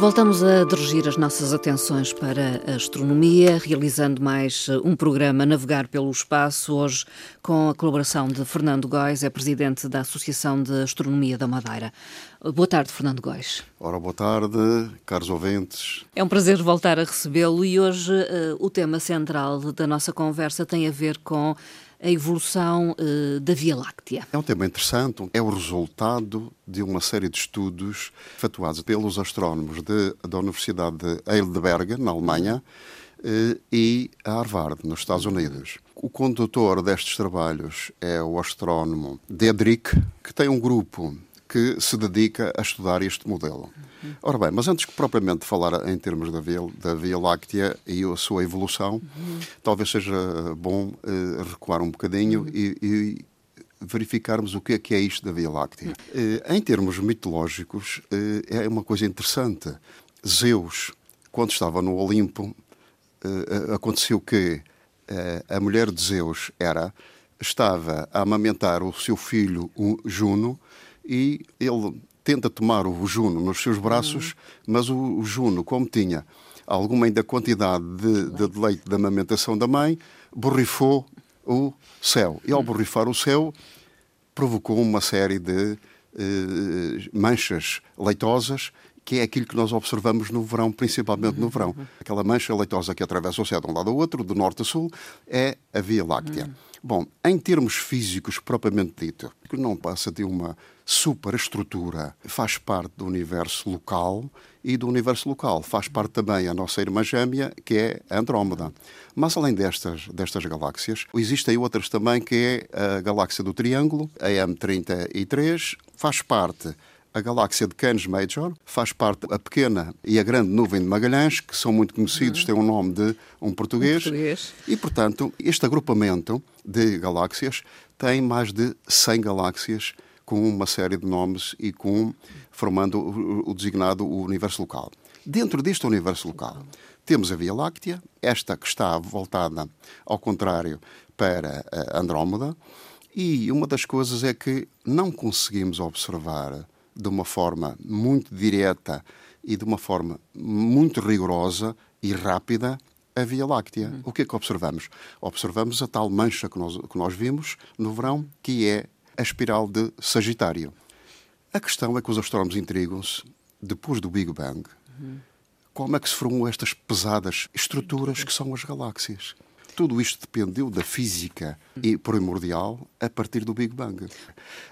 Voltamos a dirigir as nossas atenções para a astronomia, realizando mais eh, um programa Navegar pelo Espaço, hoje com a colaboração de Fernando Góis, é presidente da Associação de Astronomia da Madeira. Boa tarde, Fernando Góis. Ora, boa tarde, caros ouvintes. É um prazer voltar a recebê-lo e hoje uh, o tema central da nossa conversa tem a ver com a evolução uh, da Via Láctea. É um tema interessante, é o resultado de uma série de estudos efetuados pelos astrónomos de, da Universidade de Heidelberg, na Alemanha, uh, e a Harvard, nos Estados Unidos. O condutor destes trabalhos é o astrónomo Dedrick, que tem um grupo que se dedica a estudar este modelo. Uhum. Ora bem, mas antes que propriamente falar em termos da Via, da via Láctea e a sua evolução, uhum. talvez seja bom uh, recuar um bocadinho uhum. e, e, verificarmos o que é que é isto da Via Láctea. Uh, em termos mitológicos, uh, é uma coisa interessante. Zeus, quando estava no Olimpo, aconteceu que a mulher de Zeus era estava a amamentar o seu filho Juno e ele tenta tomar o Juno nos seus braços, uhum. mas o, o, Juno, como tinha alguma ainda quantidade de, de, de leite da amamentação da mãe, borrifou o céu. E ao borrifar o céu, provocou uma série de eh, manchas leitosas que é aquilo que nós observamos no verão, principalmente no verão. Aquela mancha leitosa que atravessa o céu de um lado ao outro, do norte a sul, é a Via Láctea. Bom, em termos físicos propriamente dito, que não passa de uma superestrutura, faz parte do universo local e do universo local faz parte também a nossa irmã gêmea, que é a Andrómeda. Mas além destas, destas galáxias, existem outras também, que é a galáxia do Triângulo, a M33, faz parte a galáxia de Canis Major, faz parte a pequena e a grande nuvem de Magalhães, que são muito conhecidos, uhum. têm o nome de um português. um português. E, portanto, este agrupamento de galáxias tem mais de 100 galáxias com uma série de nomes e com formando o, o designado o universo local. Dentro deste universo local, temos a Via Láctea, esta que está voltada ao contrário para a Andrómeda, e uma das coisas é que não conseguimos observar de uma forma muito direta e de uma forma muito rigorosa e rápida a Via Láctea. Uhum. O que é que observamos? Observamos a tal mancha que nós, que nós vimos no verão, que é a espiral de Sagitário. A questão é que os astrónomos intrigam-se, depois do Big Bang, uhum. como é que se formam estas pesadas estruturas que são as galáxias. Tudo isto dependeu da física e primordial a partir do Big Bang,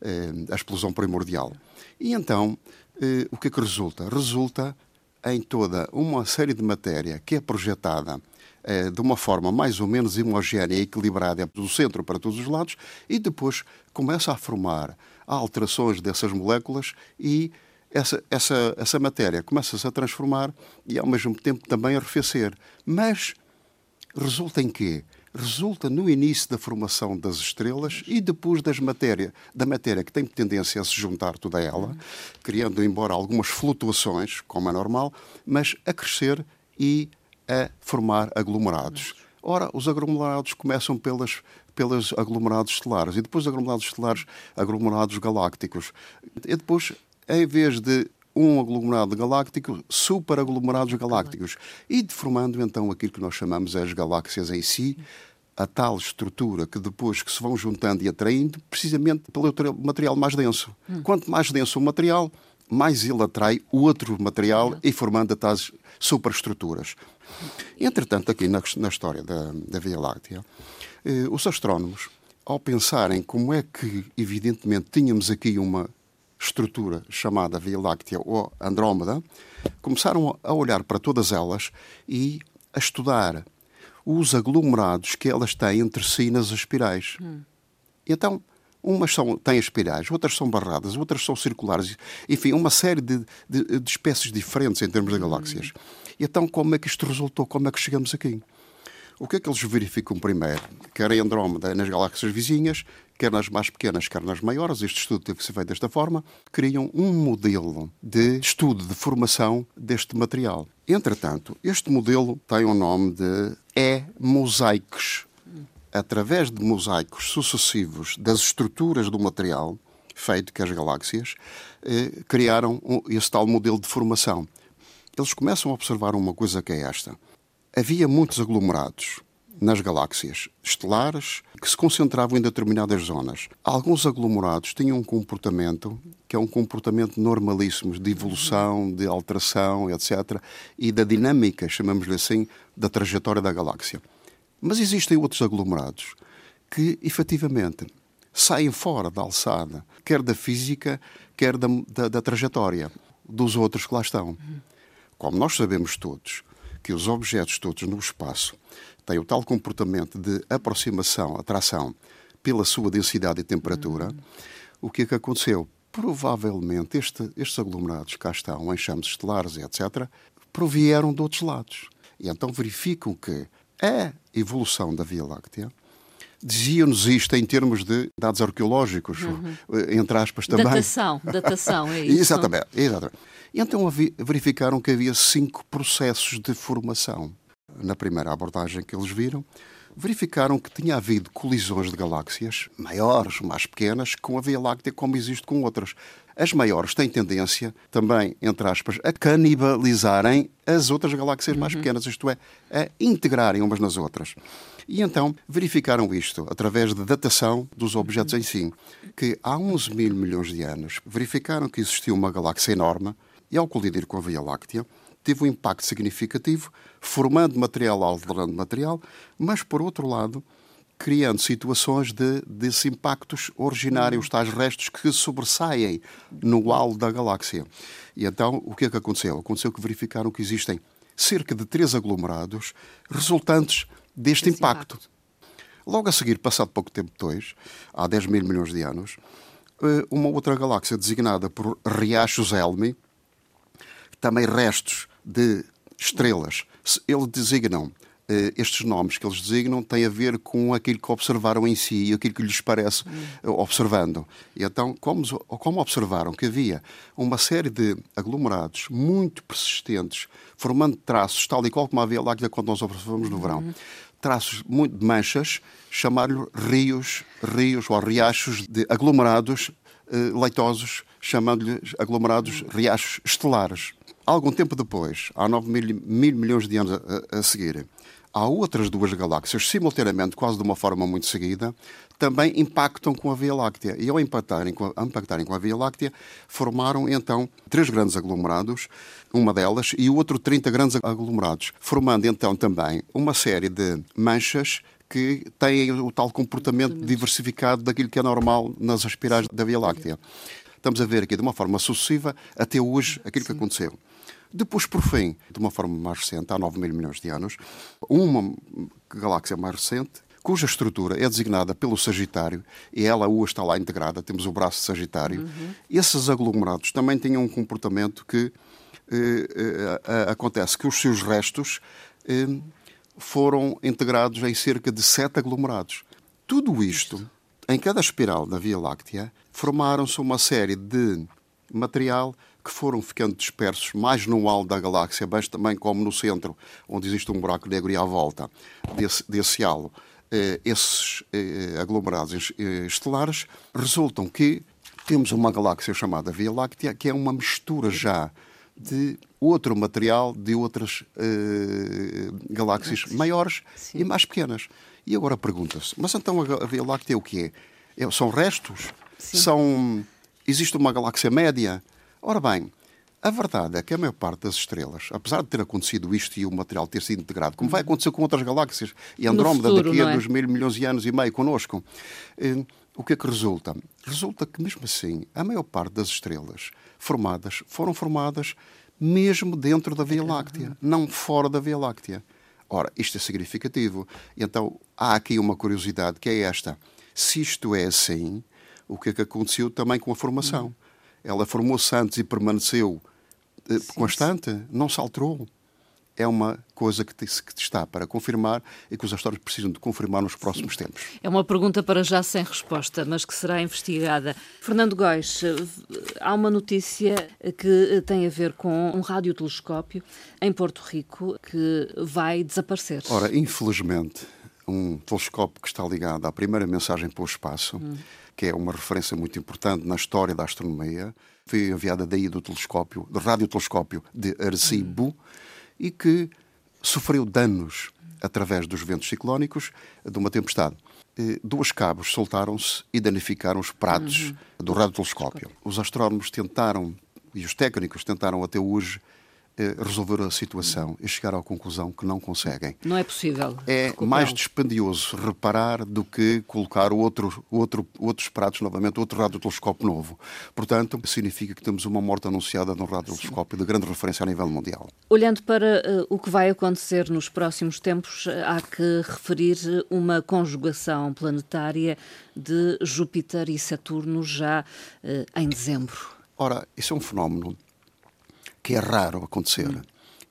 eh, a explosão primordial. E então, eh, o que é que resulta? Resulta em toda uma série de matéria que é projetada eh, de uma forma mais ou menos homogénea e equilibrada do centro para todos os lados e depois começa a formar alterações dessas moléculas e essa, essa, essa matéria começa-se a transformar e ao mesmo tempo também a arrefecer. Mas resulta em quê? resulta no início da formação das estrelas e depois das matéria, da matéria que tem tendência a se juntar toda ela, criando, embora algumas flutuações, como é normal, mas a crescer e a formar aglomerados. Ora, os aglomerados começam pelas, pelos aglomerados estelares e depois aglomerados estelares, aglomerados galácticos. E depois, em vez de um aglomerado galáctico, superaglomerados galácticos, e formando então aquilo que nós chamamos as galáxias em si, a tal estrutura que depois que se vão juntando e atraindo, precisamente pelo material mais denso. Hum. Quanto mais denso o material, mais ele atrai outro material e formando tais superestruturas. Entretanto, aqui na, na história da, da Via Láctea, eh, os astrónomos, ao pensarem como é que, evidentemente, tínhamos aqui uma estrutura chamada Via Láctea ou Andrómeda, começaram a olhar para todas elas e a estudar os aglomerados que elas têm entre si nas espirais. Hum. Então, umas são, têm espirais, outras são barradas, outras são circulares, enfim, uma série de, de, de espécies diferentes em termos de galáxias. Hum. E então, como é que isto resultou? Como é que chegamos aqui? O que é que eles verificam primeiro? Quer em Andrómeda, nas galáxias vizinhas, quer nas mais pequenas, quer nas maiores, este estudo teve que ser feito desta forma, criam um modelo de estudo de formação deste material. Entretanto, este modelo tem o nome de E-mosaicos. Através de mosaicos sucessivos das estruturas do material, feito que as galáxias, eh, criaram esse tal modelo de formação. Eles começam a observar uma coisa que é esta. Havia muitos aglomerados nas galáxias estelares que se concentravam em determinadas zonas. Alguns aglomerados tinham um comportamento que é um comportamento normalíssimo de evolução, de alteração, etc. e da dinâmica, chamamos-lhe assim, da trajetória da galáxia. Mas existem outros aglomerados que, efetivamente, saem fora da alçada, quer da física, quer da, da, da trajetória dos outros que lá estão. Como nós sabemos todos que os objetos todos no espaço têm o tal comportamento de aproximação, atração, pela sua densidade e temperatura, uhum. o que é que aconteceu? Provavelmente este, estes aglomerados cá estão, enxames estelares, etc., provieram de outros lados. E então verificam que a evolução da Via Láctea dizia-nos isto em termos de dados arqueológicos, uhum. entre aspas também. Datação, datação, é isso. exatamente, exatamente. Então verificaram que havia cinco processos de formação. Na primeira abordagem que eles viram, verificaram que tinha havido colisões de galáxias, maiores, mais pequenas, com a Via Láctea, como existe com outras. As maiores têm tendência, também, entre aspas, a canibalizarem as outras galáxias mais uhum. pequenas, isto é, a integrarem umas nas outras. E então verificaram isto através de datação dos objetos em si, que há 11 mil milhões de anos verificaram que existia uma galáxia enorme e, ao colidir com a Via Láctea, teve um impacto significativo, formando material, alterando material, mas, por outro lado, criando situações de, desses impactos originários, tais restos que sobressaem no halo da galáxia. E então, o que é que aconteceu? Aconteceu que verificaram que existem cerca de três aglomerados resultantes deste impacto. impacto. Logo a seguir, passado pouco tempo depois, há 10 mil milhões de anos, eh, uma outra galáxia designada por Riachos Elmi, também restos de estrelas, eles designam Uh, estes nomes que eles designam têm a ver com aquilo que observaram em si e aquilo que lhes parece uh, observando. E então, como, como, observaram que havia uma série de aglomerados muito persistentes, formando traços, tal e qual como havia lá quando nós observamos no verão, traços muito de manchas, chamar-lhe rios, rios ou riachos de aglomerados eh, leitosos, chamando-lhe aglomerados riachos estelares. Algum tempo depois, há 9 mil, mil milhões de anos a, a seguir, há outras duas galáxias, simultaneamente, quase de uma forma muito seguida, também impactam com a Via Láctea. E ao impactarem com a, impactarem com a Via Láctea, formaram então três grandes aglomerados, uma delas, e o outro 30 grandes aglomerados, formando então também uma série de manchas que têm o tal comportamento diversificado daquilo que é normal nas espirais da Via Láctea. Estamos a ver aqui de uma forma sucessiva até hoje aquilo Sim. que aconteceu. Depois, por fim, de uma forma mais recente, há 9 mil milhões de anos, uma galáxia mais recente, cuja estrutura é designada pelo Sagitário, e ela hoje está lá integrada, temos o braço de Sagitário. Uhum. Esses aglomerados também tinham um comportamento que eh, eh, acontece que os seus restos eh, foram integrados em cerca de sete aglomerados. Tudo isto, em cada espiral da Via Láctea, formaram-se uma série de material que foram ficando dispersos mais no halo da galáxia, mas também como no centro, onde existe um buraco negro e à volta desse, desse halo, eh, esses eh, aglomerados eh, estelares, resultam que temos uma galáxia chamada Via Láctea, que é uma mistura já de outro material de outras eh, galáxias maiores Sim. e mais pequenas. E agora pergunta-se, mas então a Via Láctea é o quê? É, são restos? Sim. São... Existe uma galáxia média? Ora bem, a verdade é que a maior parte das estrelas, apesar de ter acontecido isto e o material ter sido integrado, como vai uhum. acontecer com outras galáxias, e Andrómeda futuro, daqui a é? 2 mil milhões de anos e meio connosco, eh, o que é que resulta? Resulta que, mesmo assim, a maior parte das estrelas formadas foram formadas mesmo dentro da Via uhum. Láctea, não fora da Via Láctea. Ora, isto é significativo. Então, há aqui uma curiosidade que é esta. Se isto é assim, o que é que aconteceu também com a formação? Uhum ela formou-se antes e permaneceu eh, sim, constante, sim. não se alterou. É uma coisa que, te, que está para confirmar e que os astrónomos precisam de confirmar nos próximos Sim. tempos. É uma pergunta para já sem resposta, mas que será investigada. Fernando Góis, há uma notícia que tem a ver com um radiotelescópio em Porto Rico que vai desaparecer. Ora, infelizmente, um telescópio que está ligado à primeira mensagem para o espaço, hum. que é uma referência muito importante na história da astronomia, foi enviada daí do telescópio, do radiotelescópio de Arecibo, hum. E que sofreu danos através dos ventos ciclónicos de uma tempestade. Dois cabos soltaram-se e danificaram os pratos uhum. do radiotelescópio. Os astrónomos tentaram, e os técnicos tentaram até hoje, eh, resolver a situação e chegar à conclusão que não conseguem. Não é possível. É mais dispendioso reparar do que colocar outro, outro, outros pratos novamente, outro radiotelescópio novo. Portanto, significa que temos uma morte anunciada de um radiotelescópio de grande referência a nível mundial. Olhando para uh, o que vai acontecer nos próximos tempos, há que referir uma conjugação planetária de Júpiter e Saturno já uh, em dezembro. Ora, isso é um fenómeno que é raro acontecer. Hum.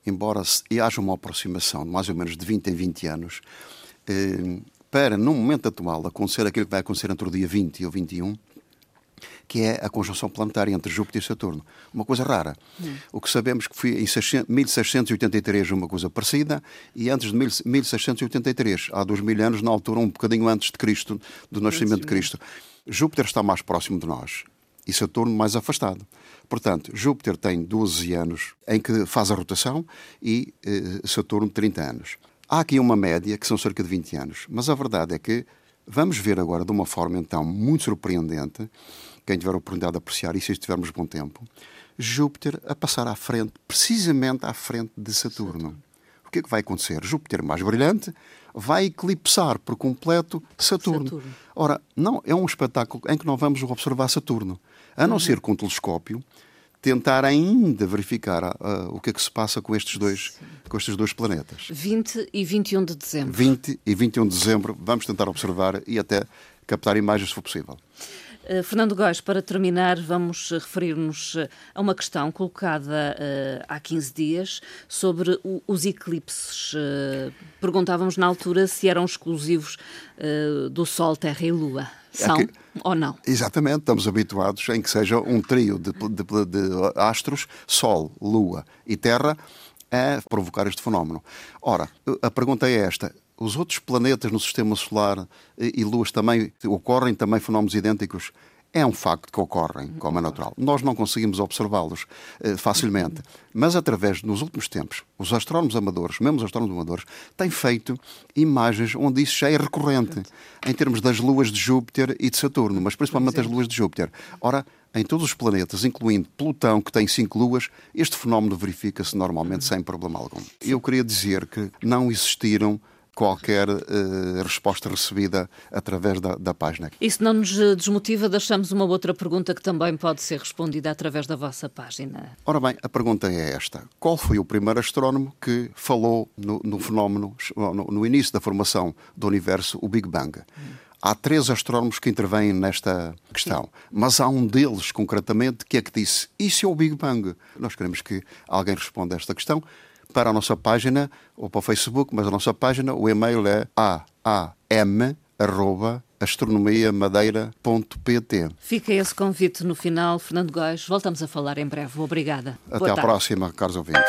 Embora haja uma aproximação de mais ou menos de 20 em 20 anos, eh, para, no momento atual, acontecer aquilo que vai acontecer entre o dia 20 e o 21, que é a conjunção planetária entre Júpiter e Saturno. Uma coisa rara. Hum. O que sabemos que foi em 1683 uma coisa parecida e antes de 1683, há dois mil anos, na altura um bocadinho antes de Cristo, do nascimento de Cristo. Júpiter está mais próximo de nós e Saturno mais afastado. Portanto, Júpiter tem 12 anos em que faz a rotação e eh, Saturno 30 anos. Há aqui uma média que são cerca de 20 anos, mas a verdade é que vamos ver agora de uma forma então muito surpreendente, quem tiver a oportunidade de apreciar isso se tivermos bom tempo, Júpiter a passar à frente, precisamente à frente de Saturno. Saturno. O que é que vai acontecer? Júpiter mais brilhante vai eclipsar por completo Saturno. Saturno. Ora, não é um espetáculo em que não vamos observar Saturno a não ser com um telescópio, tentar ainda verificar uh, o que é que se passa com estes dois, com estes dois planetas. 20 e 21 de dezembro. 20 e 21 de dezembro, vamos tentar observar e até captar imagens se for possível. Uh, Fernando Góes, para terminar, vamos referir-nos eh, a uma questão colocada uh, há 15 dias sobre o, os eclipses. Uh, perguntávamos na altura se eram exclusivos do Sol, Terra e Lua. São é que, ou não? Exatamente, estamos habituados em que seja um trio de, de, de astros, Sol, Lua e Terra, a provocar este fenómeno. Ora, a pergunta é esta: os outros planetas no sistema solar e luas também ocorrem também fenómenos idênticos? É um facto que ocorrem, como é natural. Nós não conseguimos observá-los eh, facilmente, mas através, nos últimos tempos, os astrónomos amadores, mesmo os astrónomos amadores, têm feito imagens onde isso já é recorrente, em termos das luas de Júpiter e de Saturno, mas principalmente as luas de Júpiter. Ora, em todos os planetas, incluindo Plutão, que tem cinco luas, este fenómeno verifica-se normalmente sem problema algum. Eu queria dizer que não existiram qualquer uh, resposta recebida através da, da página. Isso não nos eh, desmotiva, deixamos uma outra pergunta que também pode ser respondida através da vossa página. Ora bem, a pergunta é esta: qual foi o primeiro astrónomo que falou no, no fenómeno, no, no, início da formação do universo, o Big Bang? Hum. Há três astrónomos que intervêm nesta questão, mas há um deles, concretamente, que é que disse: Isso é o Big Bang. Nós queremos que alguém responda a esta questão para a nossa página ou para o Facebook, mas a nossa página, o e-mail é aam@astronomiamadeira.pt. Fica esse convite no final, Fernando Góes. Voltamos a falar em breve. Obrigada. Até à próxima, caros ouvintes.